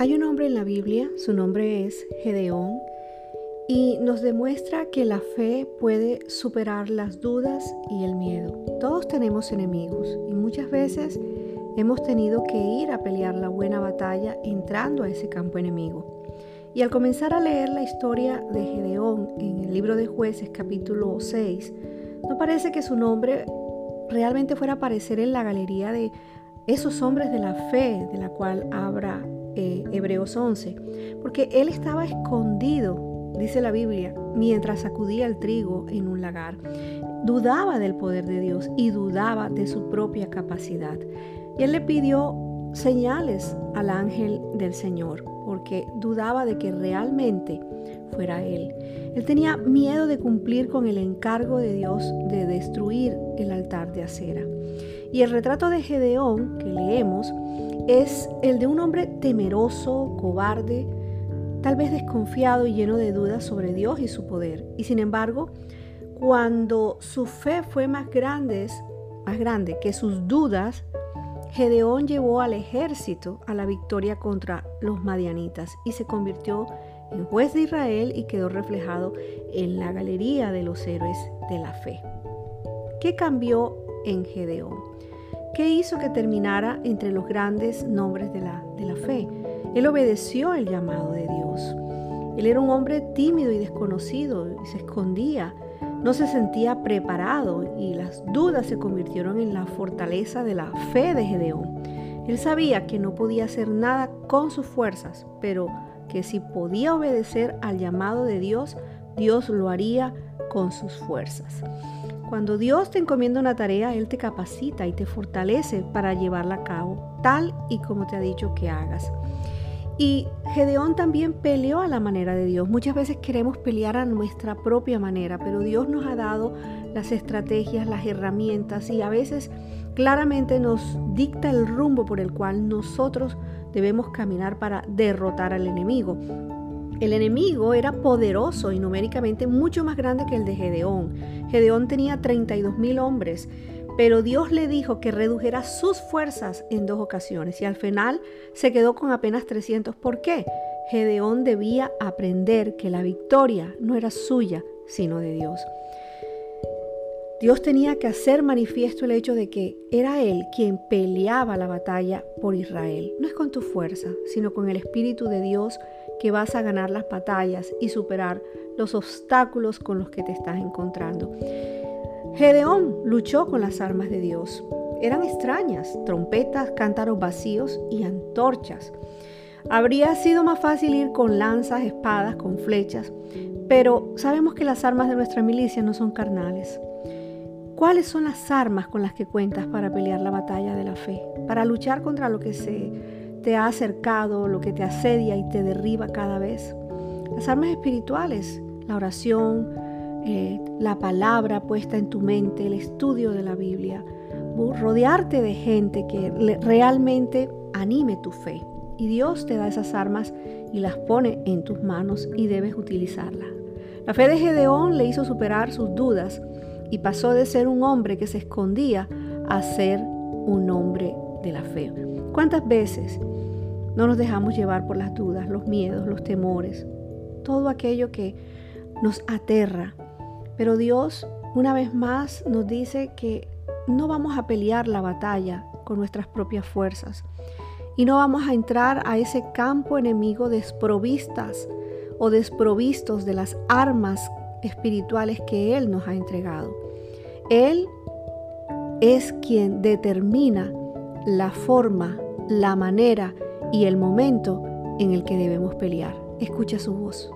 Hay un hombre en la Biblia, su nombre es Gedeón, y nos demuestra que la fe puede superar las dudas y el miedo. Todos tenemos enemigos y muchas veces hemos tenido que ir a pelear la buena batalla entrando a ese campo enemigo. Y al comenzar a leer la historia de Gedeón en el libro de jueces capítulo 6, no parece que su nombre realmente fuera a aparecer en la galería de esos hombres de la fe de la cual habla eh, Hebreos 11, porque él estaba escondido, dice la Biblia, mientras sacudía el trigo en un lagar. Dudaba del poder de Dios y dudaba de su propia capacidad. Y él le pidió señales al ángel del Señor, porque dudaba de que realmente fuera él. Él tenía miedo de cumplir con el encargo de Dios de destruir el altar de acera. Y el retrato de Gedeón que leemos es el de un hombre temeroso, cobarde, tal vez desconfiado y lleno de dudas sobre Dios y su poder. Y sin embargo, cuando su fe fue más grande, más grande que sus dudas, Gedeón llevó al ejército a la victoria contra los madianitas y se convirtió en juez de Israel y quedó reflejado en la galería de los héroes de la fe. ¿Qué cambió en Gedeón? ¿Qué hizo que terminara entre los grandes nombres de la, de la fe? Él obedeció el llamado de Dios. Él era un hombre tímido y desconocido y se escondía. No se sentía preparado y las dudas se convirtieron en la fortaleza de la fe de Gedeón. Él sabía que no podía hacer nada con sus fuerzas, pero que si podía obedecer al llamado de Dios, Dios lo haría con sus fuerzas. Cuando Dios te encomienda una tarea, Él te capacita y te fortalece para llevarla a cabo, tal y como te ha dicho que hagas. Y Gedeón también peleó a la manera de Dios. Muchas veces queremos pelear a nuestra propia manera, pero Dios nos ha dado las estrategias, las herramientas y a veces claramente nos dicta el rumbo por el cual nosotros debemos caminar para derrotar al enemigo. El enemigo era poderoso y numéricamente mucho más grande que el de Gedeón. Gedeón tenía 32 mil hombres, pero Dios le dijo que redujera sus fuerzas en dos ocasiones y al final se quedó con apenas 300. ¿Por qué? Gedeón debía aprender que la victoria no era suya, sino de Dios. Dios tenía que hacer manifiesto el hecho de que era Él quien peleaba la batalla por Israel. No es con tu fuerza, sino con el Espíritu de Dios que vas a ganar las batallas y superar los obstáculos con los que te estás encontrando. Gedeón luchó con las armas de Dios. Eran extrañas, trompetas, cántaros vacíos y antorchas. Habría sido más fácil ir con lanzas, espadas, con flechas, pero sabemos que las armas de nuestra milicia no son carnales. ¿Cuáles son las armas con las que cuentas para pelear la batalla de la fe? Para luchar contra lo que se te ha acercado, lo que te asedia y te derriba cada vez. Las armas espirituales, la oración, eh, la palabra puesta en tu mente, el estudio de la Biblia, rodearte de gente que realmente anime tu fe. Y Dios te da esas armas y las pone en tus manos y debes utilizarlas. La fe de Gedeón le hizo superar sus dudas y pasó de ser un hombre que se escondía a ser un hombre de la fe. ¿Cuántas veces no nos dejamos llevar por las dudas, los miedos, los temores, todo aquello que nos aterra? Pero Dios una vez más nos dice que no vamos a pelear la batalla con nuestras propias fuerzas y no vamos a entrar a ese campo enemigo desprovistas o desprovistos de las armas espirituales que Él nos ha entregado. Él es quien determina la forma, la manera y el momento en el que debemos pelear. Escucha su voz.